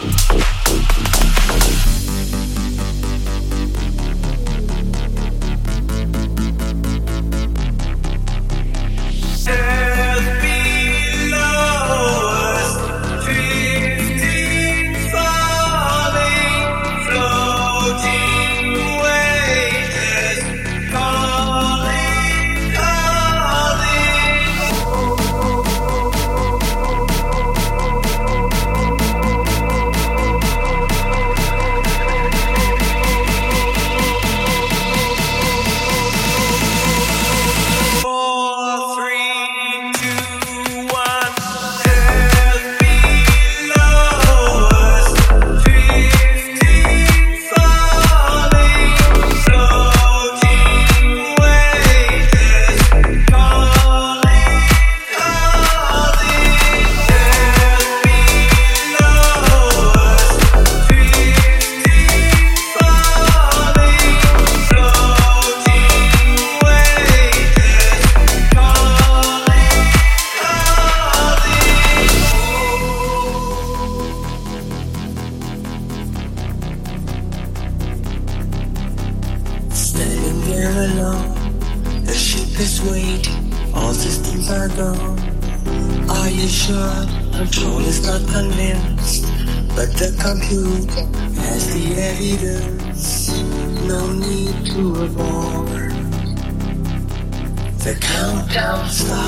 Thank alone. The ship is waiting, all systems are gone. Are you sure? Control is not convinced, but the computer has the evidence. No need to avoid. The countdown starts.